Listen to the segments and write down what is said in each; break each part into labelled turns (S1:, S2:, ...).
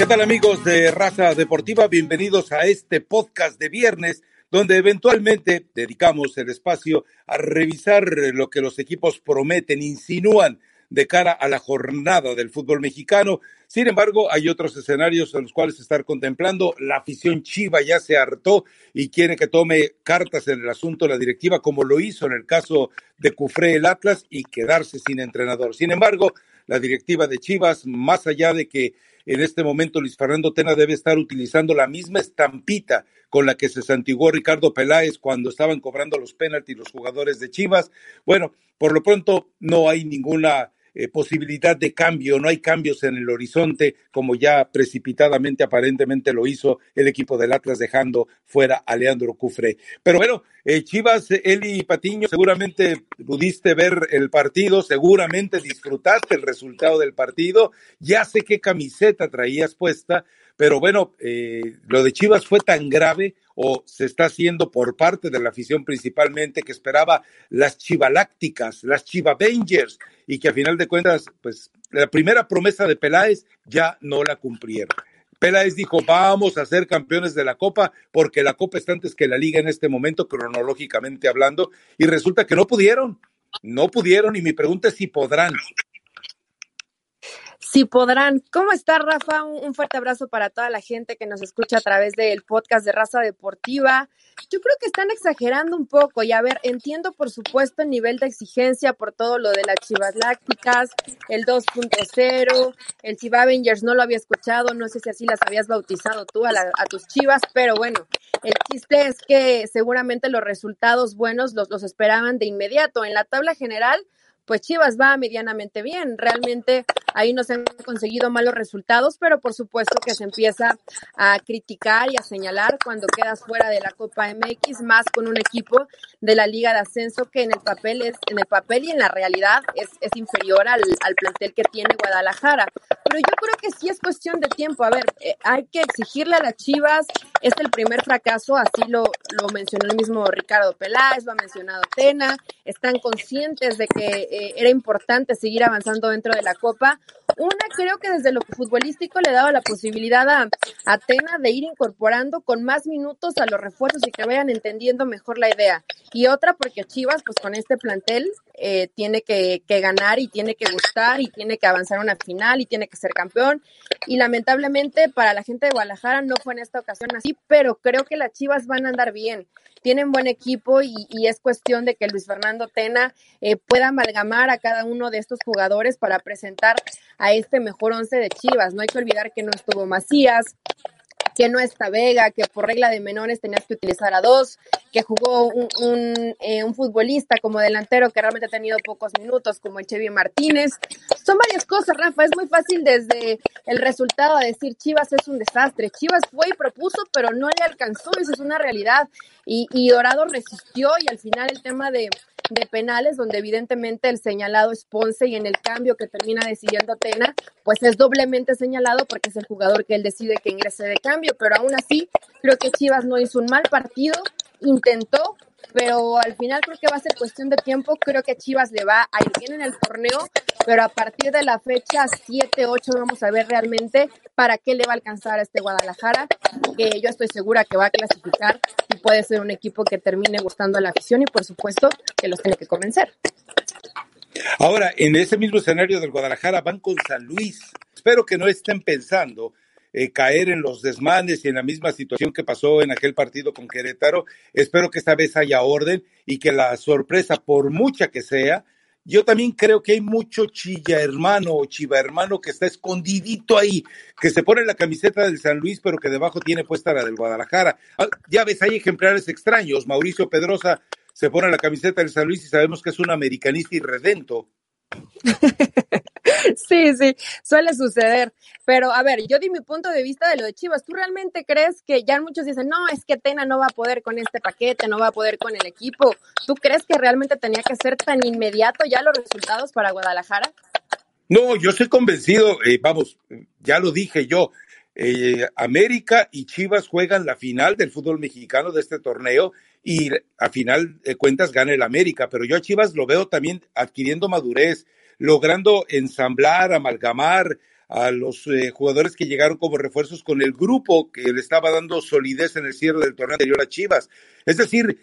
S1: ¿Qué tal amigos de Raza Deportiva? Bienvenidos a este podcast de viernes donde eventualmente dedicamos el espacio a revisar lo que los equipos prometen, insinúan de cara a la jornada del fútbol mexicano. Sin embargo, hay otros escenarios en los cuales estar contemplando. La afición chiva ya se hartó y quiere que tome cartas en el asunto la directiva, como lo hizo en el caso de Cufré el Atlas y quedarse sin entrenador. Sin embargo, la directiva de Chivas, más allá de que en este momento Luis Fernando Tena debe estar utilizando la misma estampita con la que se santiguó Ricardo Peláez cuando estaban cobrando los penaltis los jugadores de Chivas. Bueno, por lo pronto no hay ninguna eh, posibilidad de cambio, no hay cambios en el horizonte, como ya precipitadamente aparentemente lo hizo el equipo del Atlas dejando fuera a Leandro Cufre. Pero bueno, eh, Chivas, Eli Patiño, seguramente pudiste ver el partido, seguramente disfrutaste el resultado del partido, ya sé qué camiseta traías puesta, pero bueno, eh, lo de Chivas fue tan grave o se está haciendo por parte de la afición principalmente que esperaba las chivalácticas, las chivavengers y que a final de cuentas, pues la primera promesa de Peláez ya no la cumplieron. Peláez dijo, vamos a ser campeones de la Copa porque la Copa está antes que la Liga en este momento, cronológicamente hablando, y resulta que no pudieron, no pudieron y mi pregunta es si podrán
S2: si podrán. ¿Cómo está, Rafa? Un, fuerte abrazo para toda la gente que nos escucha a través del podcast de Raza Deportiva. Yo creo que están exagerando un poco y a ver, entiendo por supuesto el nivel de exigencia por todo lo de las chivas lácticas, el 2.0, el Chiva Avengers no lo había escuchado, no sé si así las habías bautizado tú a, a tus chivas, pero bueno, el chiste es que seguramente los resultados buenos los, los esperaban de inmediato. En la tabla general, pues Chivas va medianamente bien. Realmente ahí no se han conseguido malos resultados, pero por supuesto que se empieza a criticar y a señalar cuando quedas fuera de la Copa MX, más con un equipo de la Liga de Ascenso que en el papel es, en el papel y en la realidad es, es inferior al, al plantel que tiene Guadalajara. Pero yo creo que sí es cuestión de tiempo. A ver, eh, hay que exigirle a las Chivas, es el primer fracaso, así lo, lo mencionó el mismo Ricardo Peláez, lo ha mencionado Tena, están conscientes de que eh, era importante seguir avanzando dentro de la Copa. Una, creo que desde lo futbolístico le daba la posibilidad a Atena de ir incorporando con más minutos a los refuerzos y que vayan entendiendo mejor la idea. Y otra, porque Chivas, pues con este plantel, eh, tiene que, ganar y tiene que gustar y tiene que avanzar a una final y tiene que ser campeón. Y lamentablemente para la gente de Guadalajara no fue en esta ocasión así, pero creo que las Chivas van a andar bien tienen buen equipo y, es cuestión de que Luis Fernando Tena eh, pueda amalgamar a cada uno de estos jugadores para presentar a este mejor once de Chivas. No hay que olvidar que no estuvo Macías, que no está Vega, que por regla de menores tenías que utilizar a dos, que jugó un, un, eh, un, futbolista como delantero que realmente ha tenido pocos minutos, como el Chevy Martínez. Son varias cosas, Rafa. Es muy fácil desde el resultado decir Chivas es un desastre. Chivas fue y propuso, pero no le alcanzó. Eso es una realidad. Y, y Dorado resistió y al final el tema de de penales, donde evidentemente el señalado es Ponce y en el cambio que termina decidiendo Tena, pues es doblemente señalado porque es el jugador que él decide que ingrese de cambio, pero aún así creo que Chivas no hizo un mal partido, intentó, pero al final creo que va a ser cuestión de tiempo. Creo que Chivas le va a ir bien en el torneo, pero a partir de la fecha 7-8 vamos a ver realmente para qué le va a alcanzar a este Guadalajara, que yo estoy segura que va a clasificar y puede ser un equipo que termine gustando a la afición y por supuesto que los tiene que convencer.
S1: Ahora, en ese mismo escenario del Guadalajara van con San Luis. Espero que no estén pensando eh, caer en los desmanes y en la misma situación que pasó en aquel partido con Querétaro. Espero que esta vez haya orden y que la sorpresa, por mucha que sea, yo también creo que hay mucho chilla hermano o chiva hermano que está escondidito ahí, que se pone la camiseta del San Luis, pero que debajo tiene puesta la del Guadalajara. Ah, ya ves, hay ejemplares extraños. Mauricio Pedrosa se pone la camiseta del San Luis y sabemos que es un americanista irredento.
S2: Sí, sí, suele suceder. Pero a ver, yo di mi punto de vista de lo de Chivas. ¿Tú realmente crees que ya muchos dicen, no, es que Tena no va a poder con este paquete, no va a poder con el equipo? ¿Tú crees que realmente tenía que ser tan inmediato ya los resultados para Guadalajara?
S1: No, yo estoy convencido, eh, vamos, ya lo dije yo, eh, América y Chivas juegan la final del fútbol mexicano de este torneo y a final de cuentas gana el América, pero yo a Chivas lo veo también adquiriendo madurez, logrando ensamblar, amalgamar a los eh, jugadores que llegaron como refuerzos con el grupo que le estaba dando solidez en el cierre del torneo anterior a Chivas. Es decir,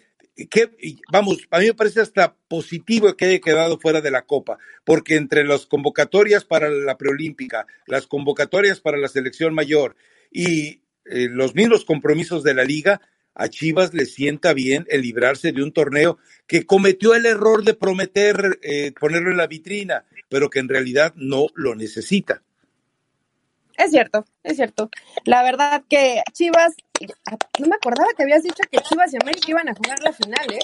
S1: que, vamos, a mí me parece hasta positivo que haya quedado fuera de la Copa, porque entre las convocatorias para la preolímpica, las convocatorias para la selección mayor y eh, los mismos compromisos de la liga, a Chivas le sienta bien el librarse de un torneo que cometió el error de prometer eh, ponerlo en la vitrina, pero que en realidad no lo necesita.
S2: Es cierto, es cierto. La verdad que Chivas, no me acordaba que habías dicho que Chivas y América iban a jugar la final, ¿eh?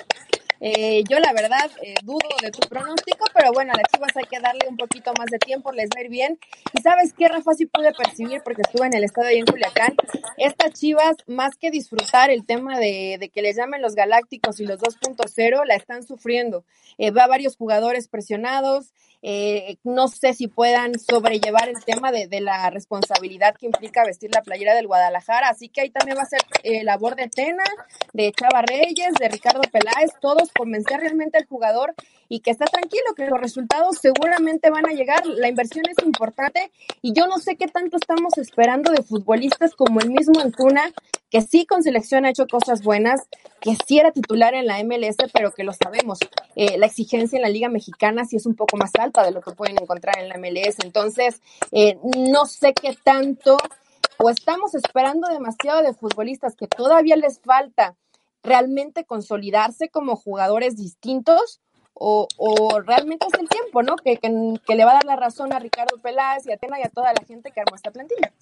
S2: Eh, yo la verdad eh, dudo de tu pronóstico, pero bueno, a las Chivas hay que darle un poquito más de tiempo, les va a ir bien. Y sabes qué, Rafa, sí pude percibir porque estuve en el estadio ahí en Culiacán. Estas Chivas, más que disfrutar el tema de, de que les llamen los Galácticos y los 2.0, la están sufriendo. Eh, va varios jugadores presionados. Eh, no sé si puedan sobrellevar el tema de, de, la responsabilidad que implica vestir la playera del Guadalajara. Así que ahí también va a ser eh, labor de Tena, de Chava Reyes, de Ricardo Peláez, todos convencer realmente al jugador y que está tranquilo, que los resultados seguramente van a llegar. La inversión es importante y yo no sé qué tanto estamos esperando de futbolistas como el mismo Antuna, que sí con selección ha hecho cosas buenas, que sí era titular en la MLS, pero que lo sabemos. Eh, la exigencia en la Liga Mexicana sí es un poco más alta de lo que pueden encontrar en la MLS. Entonces, eh, no sé qué tanto o estamos esperando demasiado de futbolistas que todavía les falta realmente consolidarse como jugadores distintos o, o realmente es el tiempo, ¿no? Que, que, que, le va a dar la razón a Ricardo Peláez y a Tena y a toda la gente que armó esta plantilla.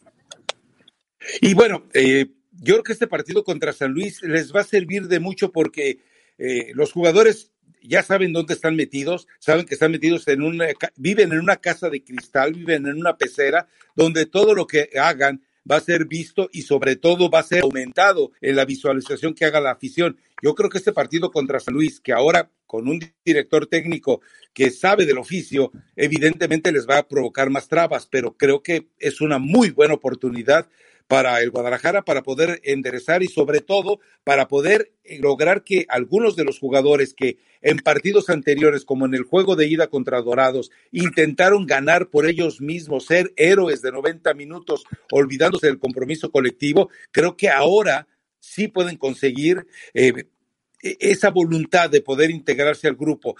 S1: Y bueno, eh, yo creo que este partido contra San Luis les va a servir de mucho porque eh, los jugadores ya saben dónde están metidos, saben que están metidos en una, viven en una casa de cristal, viven en una pecera, donde todo lo que hagan va a ser visto y sobre todo va a ser aumentado en la visualización que haga la afición. Yo creo que este partido contra San Luis, que ahora con un director técnico que sabe del oficio, evidentemente les va a provocar más trabas, pero creo que es una muy buena oportunidad para el Guadalajara para poder enderezar y sobre todo para poder lograr que algunos de los jugadores que en partidos anteriores, como en el juego de ida contra Dorados, intentaron ganar por ellos mismos, ser héroes de 90 minutos, olvidándose del compromiso colectivo, creo que ahora sí pueden conseguir eh, esa voluntad de poder integrarse al grupo.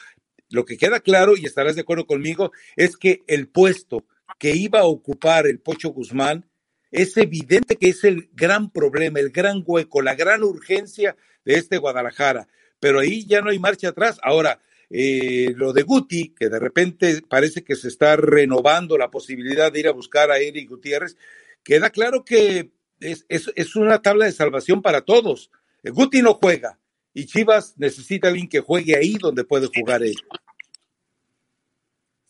S1: Lo que queda claro, y estarás de acuerdo conmigo, es que el puesto que iba a ocupar el Pocho Guzmán es evidente que es el gran problema, el gran hueco, la gran urgencia de este Guadalajara. Pero ahí ya no hay marcha atrás. Ahora, eh, lo de Guti, que de repente parece que se está renovando la posibilidad de ir a buscar a Eric Gutiérrez, queda claro que es, una tabla de salvación para todos. Guti no juega y Chivas necesita a alguien que juegue ahí donde puede jugar él.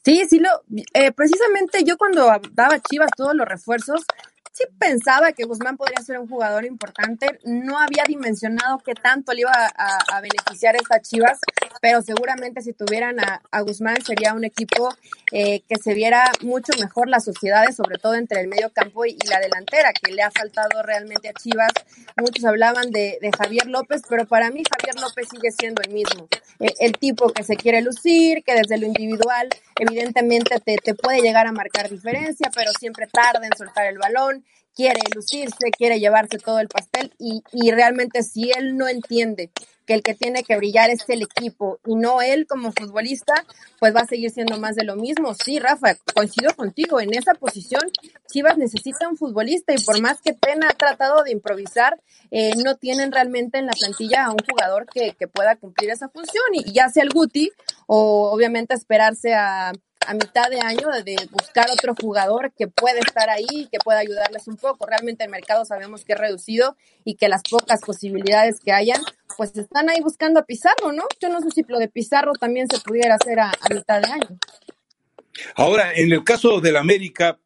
S2: Sí, sí, lo, eh, precisamente yo cuando daba Chivas todos los refuerzos, sí pensaba que Guzmán podría ser un jugador importante. No había dimensionado qué tanto le iba a, a beneficiar esta Chivas, pero seguramente si tuvieran a, a Guzmán sería un equipo eh, que se viera mucho mejor las sociedades, sobre todo entre el medio campo y, la delantera, que le ha faltado realmente a Chivas. Muchos hablaban de, de Javier López, pero para mí Javier López sigue siendo el mismo. Eh, el tipo que se quiere lucir, que desde lo individual evidentemente te, te puede llegar a marcar diferencia, pero siempre tarda en soltar el balón quiere lucirse, quiere llevarse todo el pastel y, y, realmente si él no entiende que el que tiene que brillar es el equipo y no él como futbolista, pues va a seguir siendo más de lo mismo. Sí, Rafa, coincido contigo, en esa posición Chivas necesita un futbolista y por más que Pena ha tratado de improvisar, eh, no tienen realmente en la plantilla a un jugador que, que pueda cumplir esa función y ya sea el Guti o obviamente esperarse a a mitad de año de buscar otro jugador que pueda estar ahí, que pueda ayudarles un poco. Realmente el mercado sabemos que es reducido y que las pocas posibilidades que hayan, pues están ahí buscando a Pizarro, ¿no? Yo no sé si lo de Pizarro también se pudiera hacer a, mitad de año.
S1: Ahora, en el caso del América,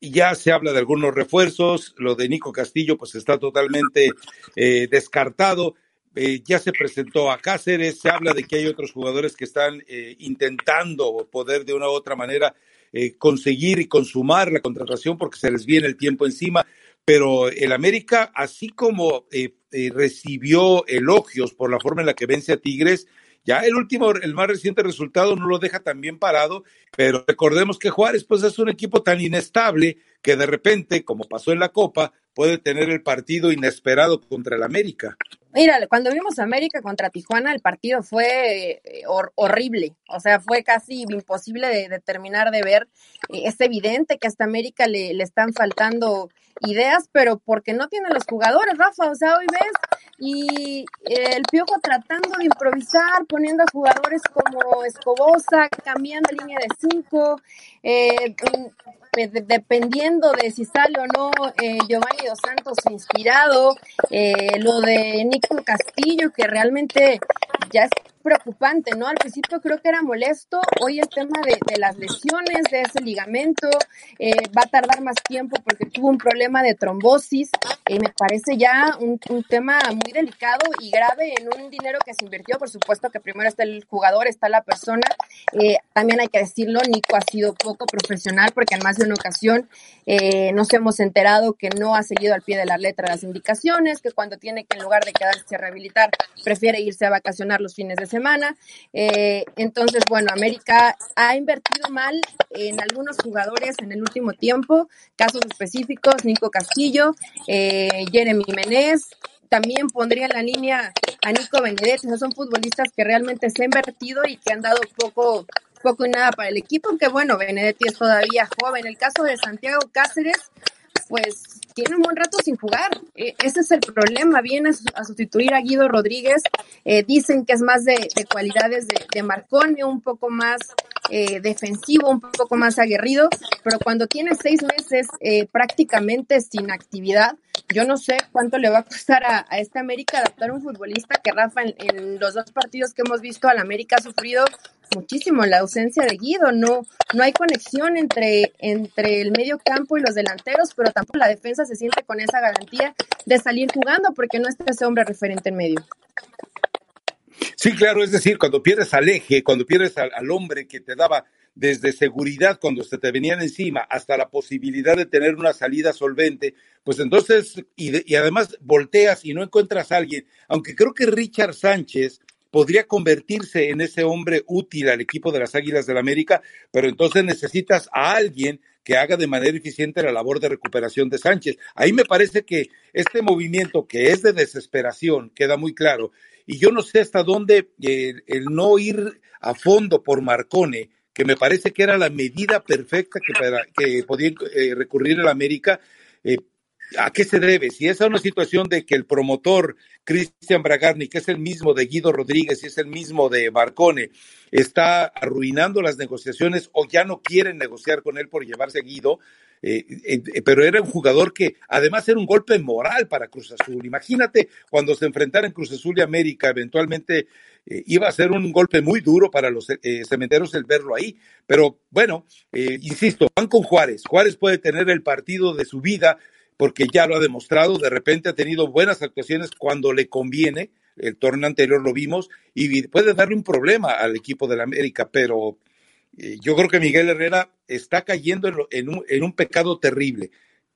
S1: ya se habla de algunos refuerzos, lo de Nico Castillo pues está totalmente eh, descartado. Eh, ya se presentó a Cáceres, se habla de que hay otros jugadores que están eh, intentando poder de una u otra manera eh, conseguir y consumar la contratación porque se les viene el tiempo encima, pero el América, así como eh, eh, recibió elogios por la forma en la que vence a Tigres, Ya el último, el más reciente resultado no lo deja tan bien parado, pero recordemos que Juárez pues es un equipo tan inestable que de repente, como pasó en la Copa, puede tener el partido inesperado contra el América.
S2: Mira, cuando vimos América contra Tijuana, el partido fue eh, horrible, o sea, fue casi imposible de, terminar de ver. Eh, es evidente que hasta América le, le están faltando ideas, pero porque no tienen los jugadores, Rafa, o sea, hoy ves y eh, el Piojo tratando de improvisar, poniendo a jugadores como Escobosa, cambiando línea de cinco, eh, dependiendo de si sale o no Giovanni Dos Santos inspirado, eh, lo de Castillo, que realmente ya preocupante, ¿no? Al principio creo que era molesto, hoy el tema de, las lesiones, de ese ligamento, eh, va a tardar más tiempo porque tuvo un problema de trombosis, eh, me parece ya un, tema muy delicado y grave en un dinero que se invirtió, por supuesto que primero está el jugador, está la persona, eh, también hay que decirlo, Nico ha sido poco profesional porque en más de una ocasión nos hemos enterado que no ha seguido al pie de la letra las indicaciones, que cuando tiene que en lugar de quedarse a rehabilitar, prefiere irse a vacacionar los fines de semana. Eh, entonces, bueno, América ha invertido mal en algunos jugadores en el último tiempo, casos específicos, Nico Castillo, eh, Jeremy Menez, también pondría en la línea a Nico Benedetti, esos son futbolistas que realmente se han invertido y que han dado poco poco y nada para el equipo, aunque bueno, Benedetti es todavía joven. El caso de Santiago Cáceres, pues tiene un buen rato sin jugar. E, ese es el problema. Viene a sustituir a Guido Rodríguez. Eh, dicen que es más de, cualidades de, de, Marconi, un poco más eh, defensivo, un poco más aguerrido, pero cuando tiene seis meses eh, prácticamente sin actividad, yo no sé cuánto le va a costar a, a este América adaptar un futbolista que Rafa en, en, los dos partidos que hemos visto al América ha sufrido muchísimo la ausencia de Guido, no, no hay conexión entre, entre el medio campo y los delanteros, pero tampoco la defensa se siente con esa garantía de salir jugando porque no está ese hombre referente en medio.
S1: Sí, claro, es decir, cuando pierdes al eje, cuando pierdes al, al hombre que te daba desde seguridad cuando se te venían encima hasta la posibilidad de tener una salida solvente, pues entonces, y, y, además volteas y no encuentras a alguien, aunque creo que Richard Sánchez podría convertirse en ese hombre útil al equipo de las Águilas del la América, pero entonces necesitas a alguien que haga de manera eficiente la labor de recuperación de Sánchez. Ahí me parece que este movimiento que es de desesperación queda muy claro. Y yo no sé hasta dónde eh, el no ir a fondo por Marcone, que me parece que era la medida perfecta que, podía eh, recurrir el América, eh, ¿A qué se debe? Si es a una situación de que el promotor Cristian Bragarni, que es el mismo de Guido Rodríguez y es el mismo de Marcone, está arruinando las negociaciones o ya no quieren negociar con él por llevarse a Guido, eh, eh, pero era un jugador que además era un golpe moral para Cruz Azul. Imagínate cuando se enfrentaran Cruz Azul y América, eventualmente eh, iba a ser un golpe muy duro para los cementeros el verlo ahí. Pero bueno, insisto, van con Juárez. Juárez puede tener el partido de su vida porque ya lo ha demostrado, de repente ha tenido buenas actuaciones cuando le conviene, el torneo anterior lo vimos, y puede darle un problema al equipo de la América, pero eh, yo creo que Miguel Herrera está cayendo en, un, en un pecado terrible.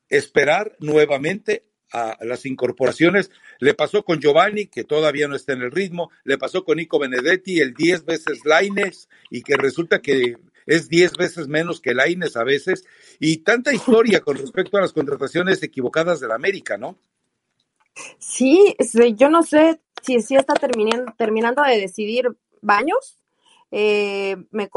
S1: Esperar nuevamente a las incorporaciones. Le pasó con Giovanni, que todavía no está en el ritmo, le pasó con Nico Benedetti, el 10 veces Laines, y que resulta que es 10 veces menos que Laines a veces, y tanta historia con respecto a las contrataciones equivocadas de la América, ¿no?
S2: Sí, yo no sé si, si está terminando, terminando de decidir Baños. Eh, me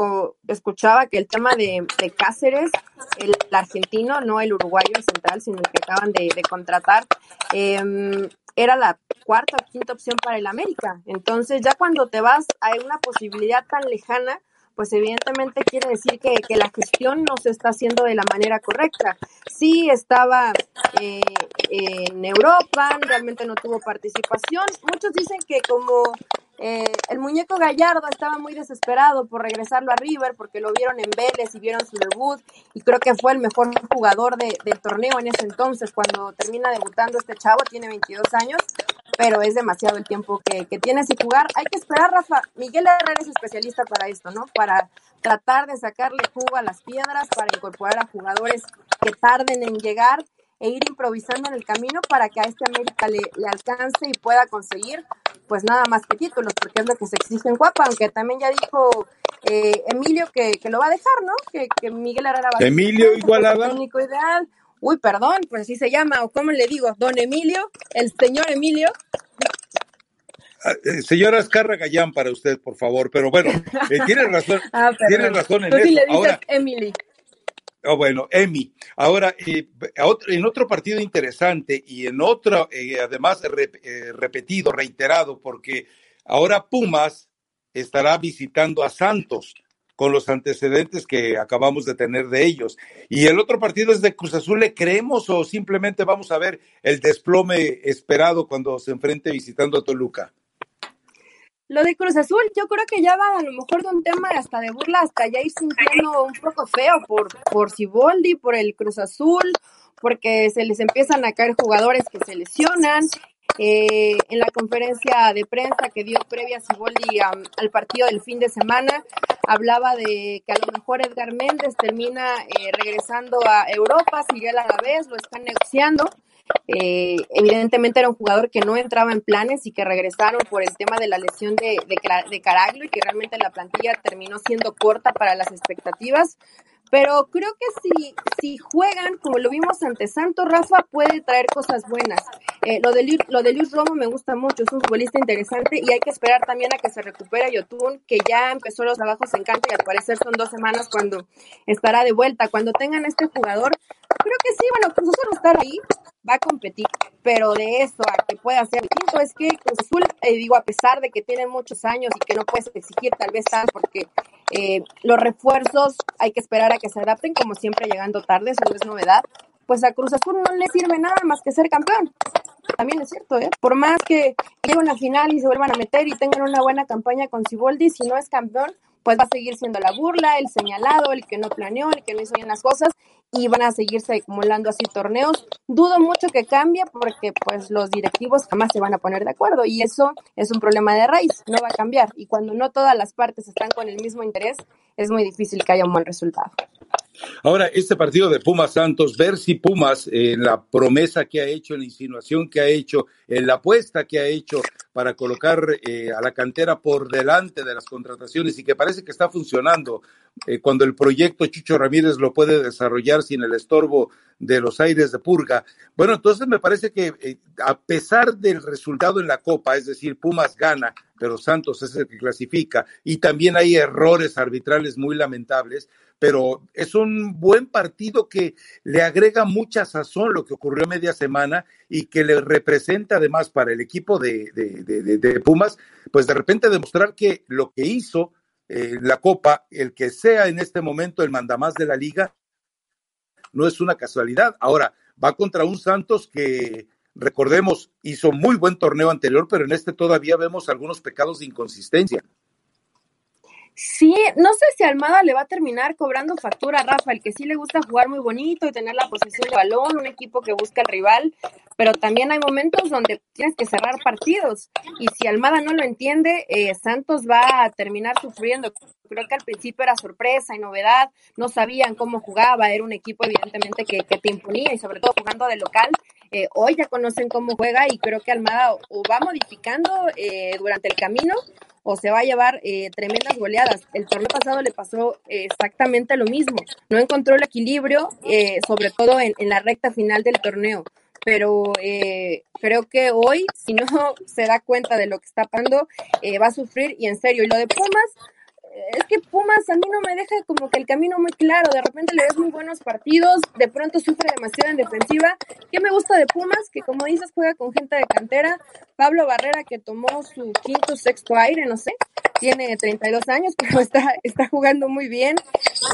S2: escuchaba que el tema de, Cáceres, el, argentino, no el uruguayo central, sino el que acaban de, contratar, em, era la cuarta o quinta opción para el América. Entonces, ya cuando te vas a una posibilidad tan lejana, pues evidentemente quiere decir que, que, la gestión no se está haciendo de la manera correcta. Sí estaba eh, en Europa, realmente no tuvo participación. Muchos dicen que como eh, el muñeco Gallardo estaba muy desesperado por regresarlo a River porque lo vieron en Vélez y vieron su debut y creo que fue el mejor jugador de, del torneo en ese entonces cuando termina debutando este chavo, tiene 22 años pero es demasiado el tiempo que, que tiene sin jugar. Hay que esperar, Rafa. Miguel Herrera es especialista para esto, ¿no? Para tratar de sacarle jugo a las piedras, para incorporar a jugadores que tarden en llegar e ir improvisando en el camino para que a este América le, le alcance y pueda conseguir pues nada más que títulos, porque es lo que se exige en Cuapa, aunque también ya dijo eh, Emilio que, que, lo va a dejar, ¿no? Que, que Miguel Herrera va
S1: a Emilio Igualada.
S2: técnico ideal. Uy, perdón, pues así se llama, o cómo le digo, don Emilio, el señor Emilio.
S1: Ah, eh, señora Escarra Gallán para usted, por favor, pero bueno, eh, tiene razón, ah, tiene razón en eso.
S2: le Ahora, Emily.
S1: Oh, bueno, Emi. Ahora, eh, en otro partido interesante y en otro, eh, además eh, repetido, reiterado, porque ahora Pumas estará visitando a Santos con los antecedentes que acabamos de tener de ellos. Y el otro partido es de Cruz Azul, ¿le creemos o simplemente vamos a ver el desplome esperado cuando se enfrente visitando a Toluca?
S2: Lo de Cruz Azul, yo creo que ya va a lo mejor de un tema hasta de burla, hasta ya ir sintiendo un poco feo por, por Ciboldi, por el Cruz Azul, porque se les empiezan a caer jugadores que se lesionan. Eh, en la conferencia de prensa que dio previa Ciboldi al partido del fin de semana, hablaba de que a lo mejor Edgar Méndez termina eh, regresando a Europa, sigue a la vez, lo están negociando. Eh, evidentemente era un jugador que no entraba en planes y que regresaron por el tema de la lesión de, de, Caraglio y que realmente la plantilla terminó siendo corta para las expectativas. Pero creo que si, si juegan, como lo vimos ante Santos, Rafa puede traer cosas buenas. Eh, lo, de, lo de Luis Romo me gusta mucho, es un futbolista interesante y hay que esperar también a que se recupere Yotun, que ya empezó los trabajos en cancha y al parecer son dos semanas cuando estará de vuelta. Cuando tengan este jugador, creo que sí, bueno, Cruz Azul estar ahí, va a competir, pero de eso a que pueda ser distinto es que Cruz Azul, eh, digo, a pesar de que tienen muchos años y que no puedes exigir tal vez tanto, porque eh, los refuerzos hay que esperar a que se adapten, como siempre llegando tarde, eso no es novedad, pues a Cruz Azul no le sirve nada más que ser campeón. También es cierto, ¿eh? Por más que lleguen a final y se vuelvan a meter y tengan una buena campaña con Ciboldi, si no es campeón, pues va a seguir siendo la burla, el señalado, el que no planeó, el que no hizo bien las cosas y van a seguirse acumulando así torneos. Dudo mucho que cambie porque pues los directivos jamás se van a poner de acuerdo y eso es un problema de raíz, no va a cambiar y cuando no todas las partes están con el mismo interés es muy difícil que haya un buen resultado.
S1: Ahora, este partido de Pumas Santos, ver si Pumas, en la promesa que ha hecho, en la insinuación que ha hecho, en la apuesta que ha hecho para colocar eh, a la cantera por delante de las contrataciones y que parece que está funcionando, eh, cuando el proyecto Chucho Ramírez lo puede desarrollar sin el estorbo de los aires de purga. Bueno, entonces me parece que eh, a pesar del resultado en la Copa, es decir, Pumas gana, pero Santos es el que clasifica, y también hay errores arbitrales muy lamentables, pero es un buen partido que le agrega mucha sazón lo que ocurrió media semana y que le representa además para el equipo de, de, Pumas, pues de repente demostrar que lo que hizo eh, la Copa, el que sea en este momento el mandamás de la liga, no es una casualidad. Ahora, va contra un Santos que, recordemos, hizo muy buen torneo anterior, pero en este todavía vemos algunos pecados de inconsistencia.
S2: Sí, no sé si Almada le va a terminar cobrando factura a Rafa, el que sí le gusta jugar muy bonito y tener la posesión de balón, un equipo que busca al rival, pero también hay momentos donde tienes que cerrar partidos y si Almada no lo entiende, eh, Santos va a terminar sufriendo. Creo que al principio era sorpresa y novedad, no sabían cómo jugaba, era un equipo evidentemente que, que te imponía y sobre todo jugando de local. Eh, hoy ya conocen cómo juega y creo que Almada o va modificando eh, durante el camino o se va a llevar eh, tremendas goleadas. El torneo pasado le pasó exactamente lo mismo. No encontró el equilibrio, sobre todo en, la recta final del torneo. Pero creo que hoy, si no se da cuenta de lo que está pasando, va a sufrir y en serio. Y lo de Pumas, es que Pumas a mí no me deja como que el camino muy claro. De repente le ves muy buenos partidos, de pronto sufre demasiado en defensiva. ¿Qué me gusta de Pumas? Que como dices, juega con gente de cantera. Pablo Barrera, que tomó su quinto, sexto aire, no sé, tiene 32 años, pero está, está jugando muy bien.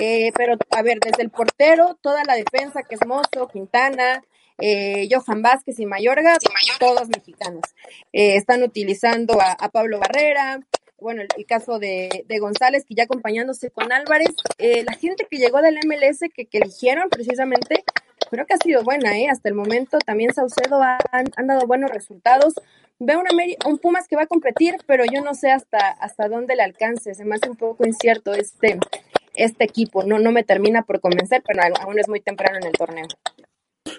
S2: Eh, pero, a ver, desde el portero, toda la defensa, que es Mozo, Quintana, eh, Johan Vázquez y Mayorga, todos mexicanos. Eh, están utilizando a, a Pablo Barrera, bueno, el, caso de, de, González, que ya acompañándose con Álvarez, eh, la gente que llegó del MLS, que, que, eligieron precisamente, creo que ha sido buena, ¿eh? Hasta el momento también Saucedo ha, han, dado buenos resultados. Veo una un Pumas que va a competir, pero yo no sé hasta, hasta dónde le alcance, se me hace un poco incierto este, este equipo, no, no me termina por convencer, pero aún es muy temprano en el torneo.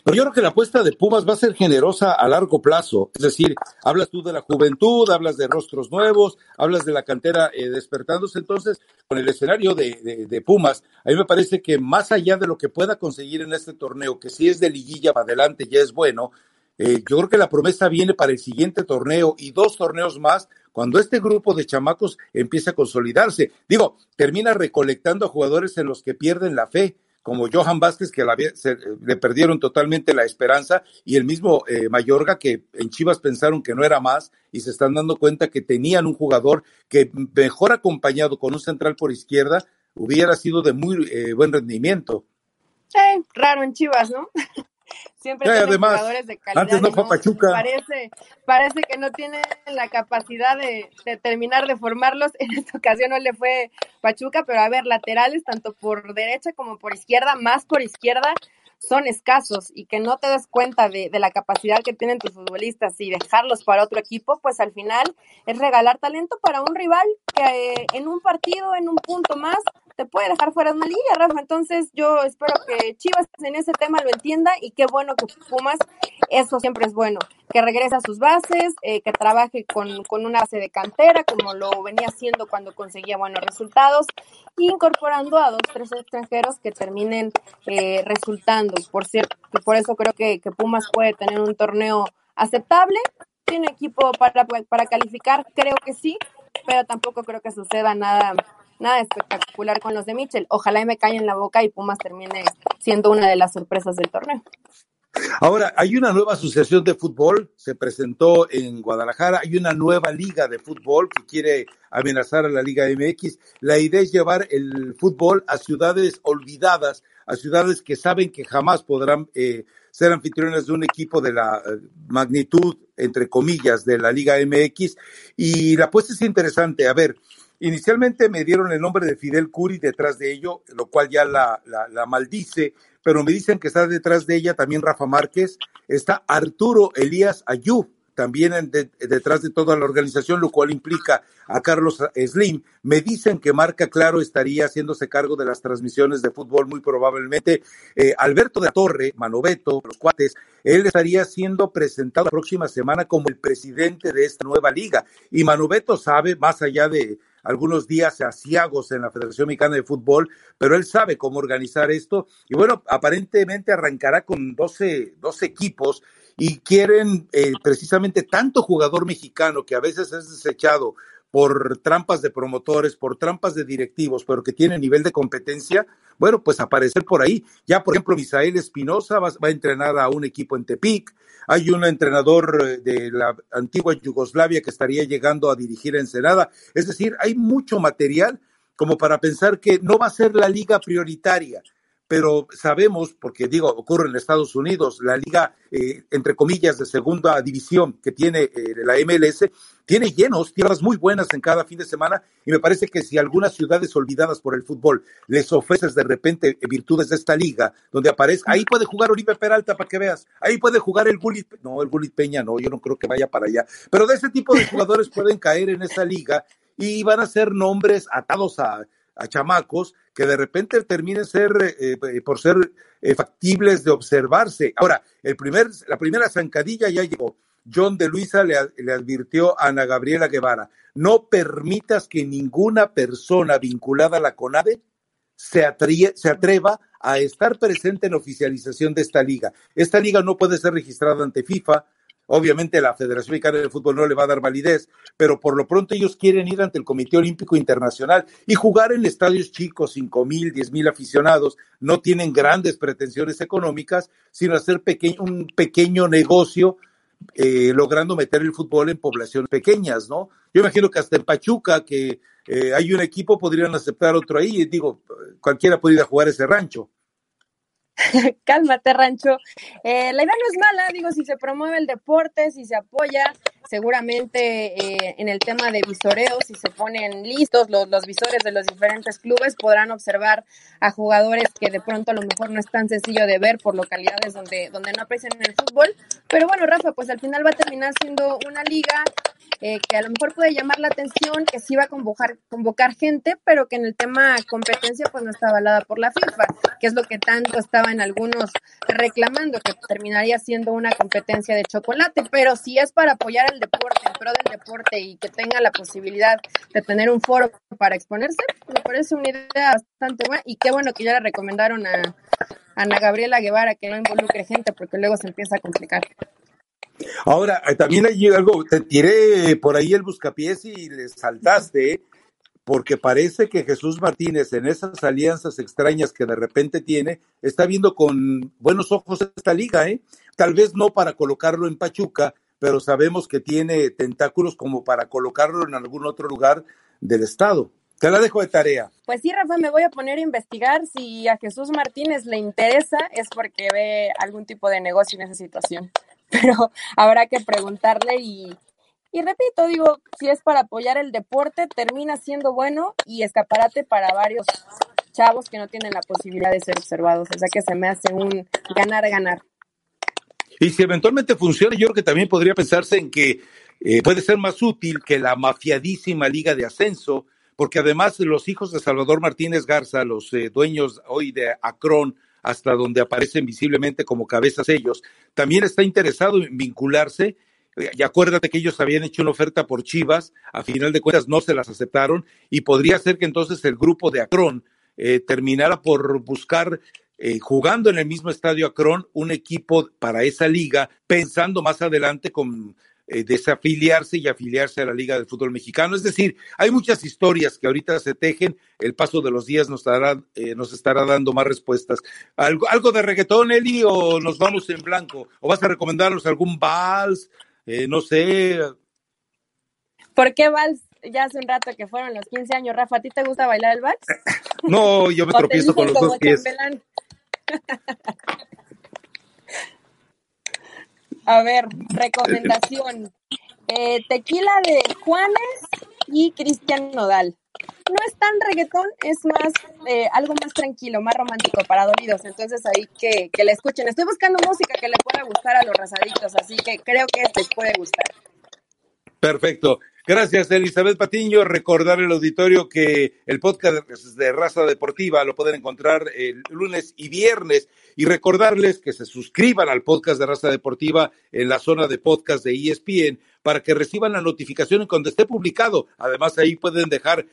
S1: Pero yo creo que la apuesta de Pumas va a ser generosa a largo plazo. Es decir, hablas tú de la juventud, hablas de rostros nuevos, hablas de la cantera eh, despertándose. Entonces, con el escenario de, Pumas, a mí me parece que más allá de lo que pueda conseguir en este torneo, que si es de liguilla para adelante ya es bueno, eh, yo creo que la promesa viene para el siguiente torneo y dos torneos más cuando este grupo de chamacos empieza a consolidarse. Digo, termina recolectando a jugadores en los que pierden la fe como Johan Vázquez, que le perdieron totalmente la esperanza, y el mismo eh, Mayorga, que en Chivas pensaron que no era más, y se están dando cuenta que tenían un jugador que mejor acompañado con un central por izquierda, hubiera sido de muy eh, buen rendimiento.
S2: Eh, raro en Chivas, ¿no? Siempre tienen jugadores de calidad.
S1: Antes no fue Pachuca.
S2: Parece, parece que no tienen la capacidad de, terminar de formarlos. En esta ocasión no le fue Pachuca, pero a ver, laterales, tanto por derecha como por izquierda, más por izquierda, son escasos y que no te des cuenta de, de, la capacidad que tienen tus futbolistas y dejarlos para otro equipo, pues al final es regalar talento para un rival que eh, en un partido, en un punto más, te puede dejar fuera de una Rafa. Entonces yo espero que Chivas en ese tema lo entienda y qué bueno que Pumas, eso siempre es bueno, que regrese a sus bases, eh, que trabaje con, con, una base de cantera, como lo venía haciendo cuando conseguía buenos resultados, incorporando a dos, tres extranjeros que terminen eh, resultando. Por cierto, por eso creo que, que Pumas puede tener un torneo aceptable. ¿Tiene equipo para, para calificar? Creo que sí, pero tampoco creo que suceda nada nada espectacular con los de Mitchell. Ojalá y me calle en la boca y Pumas termine siendo una de las sorpresas del torneo.
S1: Ahora, hay una nueva asociación de fútbol, se presentó en Guadalajara, hay una nueva liga de fútbol que quiere amenazar a la Liga MX. La idea es llevar el fútbol a ciudades olvidadas, a ciudades que saben que jamás podrán eh, ser anfitriones de un equipo de la eh, magnitud, entre comillas, de la Liga MX. Y la apuesta es interesante. A ver, Inicialmente me dieron el nombre de Fidel Curi detrás de ello, lo cual ya la, la, maldice, pero me dicen que está detrás de ella también Rafa Márquez, está Arturo Elías Ayú, también detrás de toda la organización, lo cual implica a Carlos Slim. Me dicen que Marca Claro estaría haciéndose cargo de las transmisiones de fútbol, muy probablemente. Eh, Alberto de la Torre, Manoveto, los cuates, él estaría siendo presentado la próxima semana como el presidente de esta nueva liga. Y Manoveto sabe, más allá de, algunos días asiagos en la Federación Mexicana de Fútbol, pero él sabe cómo organizar esto. Y bueno, aparentemente arrancará con 12, 12 equipos y quieren eh, precisamente tanto jugador mexicano que a veces es desechado por trampas de promotores, por trampas de directivos, pero que tiene nivel de competencia, bueno, pues aparecer por ahí. Ya, por ejemplo, Misael Espinosa va, a entrenar a un equipo en Tepic, hay un entrenador eh, de la antigua Yugoslavia que estaría llegando a dirigir a Ensenada. Es decir, hay mucho material como para pensar que no va a ser la liga prioritaria pero sabemos, porque digo, ocurre en Estados Unidos, la liga, eh, entre comillas, de segunda división que tiene eh, la MLS, tiene llenos, tierras muy buenas en cada fin de semana, y me parece que si algunas ciudades olvidadas por el fútbol les ofreces de repente virtudes de esta liga, donde aparezca, ahí puede jugar Oribe Peralta para que veas, ahí puede jugar el Gullit, no, el Gullit Peña no, yo no creo que vaya para allá, pero de ese tipo de jugadores pueden caer en esa liga y van a ser nombres atados a a chamacos que de repente terminen ser, eh, eh, por ser eh, factibles de observarse. Ahora, el primer, la primera zancadilla ya llegó. John de Luisa le, le, advirtió a Ana Gabriela Guevara, no permitas que ninguna persona vinculada a la CONADE se, se atreva a estar presente en oficialización de esta liga. Esta liga no puede ser registrada ante FIFA, Obviamente la Federación Mexicana de Fútbol no le va a dar validez, pero por lo pronto ellos quieren ir ante el Comité Olímpico Internacional y jugar en estadios chicos, cinco mil, diez mil aficionados. No tienen grandes pretensiones económicas, sino hacer un pequeño negocio eh, logrando meter el fútbol en poblaciones pequeñas, ¿no? Yo imagino que hasta en Pachuca, que eh, hay un equipo, podrían aceptar otro ahí. Y digo, cualquiera puede ir a jugar ese rancho.
S2: Cálmate, Rancho. Eh, la idea no es mala, digo, si se promueve el deporte, si se apoya, seguramente eh, en el tema de visoreos, si se ponen listos los, los visores de los diferentes clubes, podrán observar a jugadores que de pronto a lo mejor no es tan sencillo de ver por localidades donde, donde no aprecian el fútbol. Pero bueno, Rafa, pues al final va a terminar siendo una liga eh, que a lo mejor puede llamar la atención, que sí va a convocar, convocar gente, pero que en el tema competencia pues no está avalada por la FIFA, que es lo que tanto estaban algunos reclamando, que terminaría siendo una competencia de chocolate, pero si es para apoyar el deporte, en pro del deporte y que tenga la posibilidad de tener un foro para exponerse, me parece una idea bastante buena y qué bueno que ya le recomendaron a Ana Gabriela Guevara que no involucre gente porque luego se empieza a complicar.
S1: Ahora, eh, también hay algo, te tiré por ahí el buscapiés y le saltaste, porque parece que Jesús Martínez en esas alianzas extrañas que de repente tiene, está viendo con buenos ojos esta liga, ¿eh? Tal vez no para colocarlo en Pachuca, pero sabemos que tiene tentáculos como para colocarlo en algún otro lugar del estado. Te la dejo de tarea.
S2: Pues sí, Rafa, me voy a poner a investigar. Si a Jesús Martínez le interesa, es porque ve algún tipo de negocio en esa situación. pero habrá que preguntarle y, y repito, digo, si es para apoyar el deporte, termina siendo bueno y escaparate para varios chavos que no tienen la posibilidad de ser observados. O sea que se me hace un ganar-ganar.
S1: Y si eventualmente funciona, yo creo que también podría pensarse en que eh, puede ser más útil que la mafiadísima liga de ascenso, porque además los hijos de Salvador Martínez Garza, los eh, dueños hoy de Acron, hasta donde aparecen visiblemente como cabezas ellos, también está interesado en vincularse. Y acuérdate que ellos habían hecho una oferta por Chivas, a final de cuentas no se las aceptaron y podría ser que entonces el grupo de Acron eh, terminara por buscar eh, jugando en el mismo estadio Acron un equipo para esa liga, pensando más adelante con eh, desafiliarse y afiliarse a la Liga del Fútbol Mexicano. Es decir, hay muchas historias que ahorita se tejen, el paso de los días nos estará, eh, nos estará dando más respuestas. ¿Algo, ¿Algo de reggaetón, Eli, o nos vamos en blanco? ¿O vas a recomendarnos algún vals? Eh, no sé.
S2: ¿Por qué vals? Ya hace un rato que fueron los 15 años, Rafa, ¿a ti te gusta bailar el vals?
S1: no, yo me tropiezo con los dos pies.
S2: A ver, recomendación. Eh, tequila de Juanes y Cristian Nodal. No es tan reggaetón, es más eh, algo más tranquilo, más romántico para dolidos. Entonces ahí que, que le escuchen. Estoy buscando música que le pueda gustar a los rasaditos, así que creo que les puede gustar.
S1: Perfecto. Gracias, Elizabeth Patiño. Recordar al auditorio que el podcast de Raza Deportiva lo pueden encontrar el lunes y viernes. Y recordarles que se suscriban al podcast de Raza Deportiva en la zona de podcast de ESPN para que reciban la notificación cuando esté publicado. Además, ahí pueden dejar,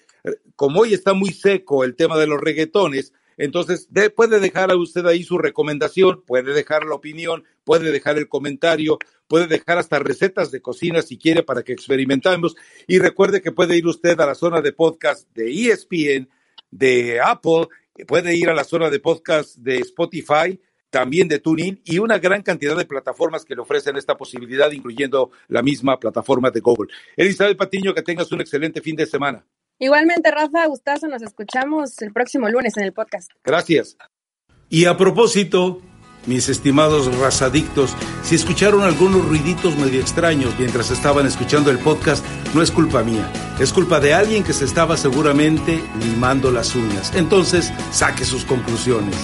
S1: como hoy está muy seco el tema de los reggaetones, entonces, puede dejar a usted ahí su recomendación, puede dejar la opinión, puede dejar el comentario, puede dejar hasta recetas de cocina si quiere para que experimentemos. Y recuerde que puede ir usted a la zona de podcast de ESPN, de Apple, puede ir a la zona de podcast de Spotify, también de TuneIn y una gran cantidad de plataformas que le ofrecen esta posibilidad, incluyendo la misma plataforma de Google. Elizabeth Patiño, que tengas un excelente fin de semana.
S2: Igualmente, Rafa, gustazo, nos escuchamos el próximo lunes en el podcast.
S1: Gracias. Y a propósito, mis estimados razadictos, si escucharon algunos ruiditos medio extraños mientras estaban escuchando el podcast, no es culpa mía, es culpa de alguien que se estaba seguramente limando las uñas. Entonces, saque sus conclusiones.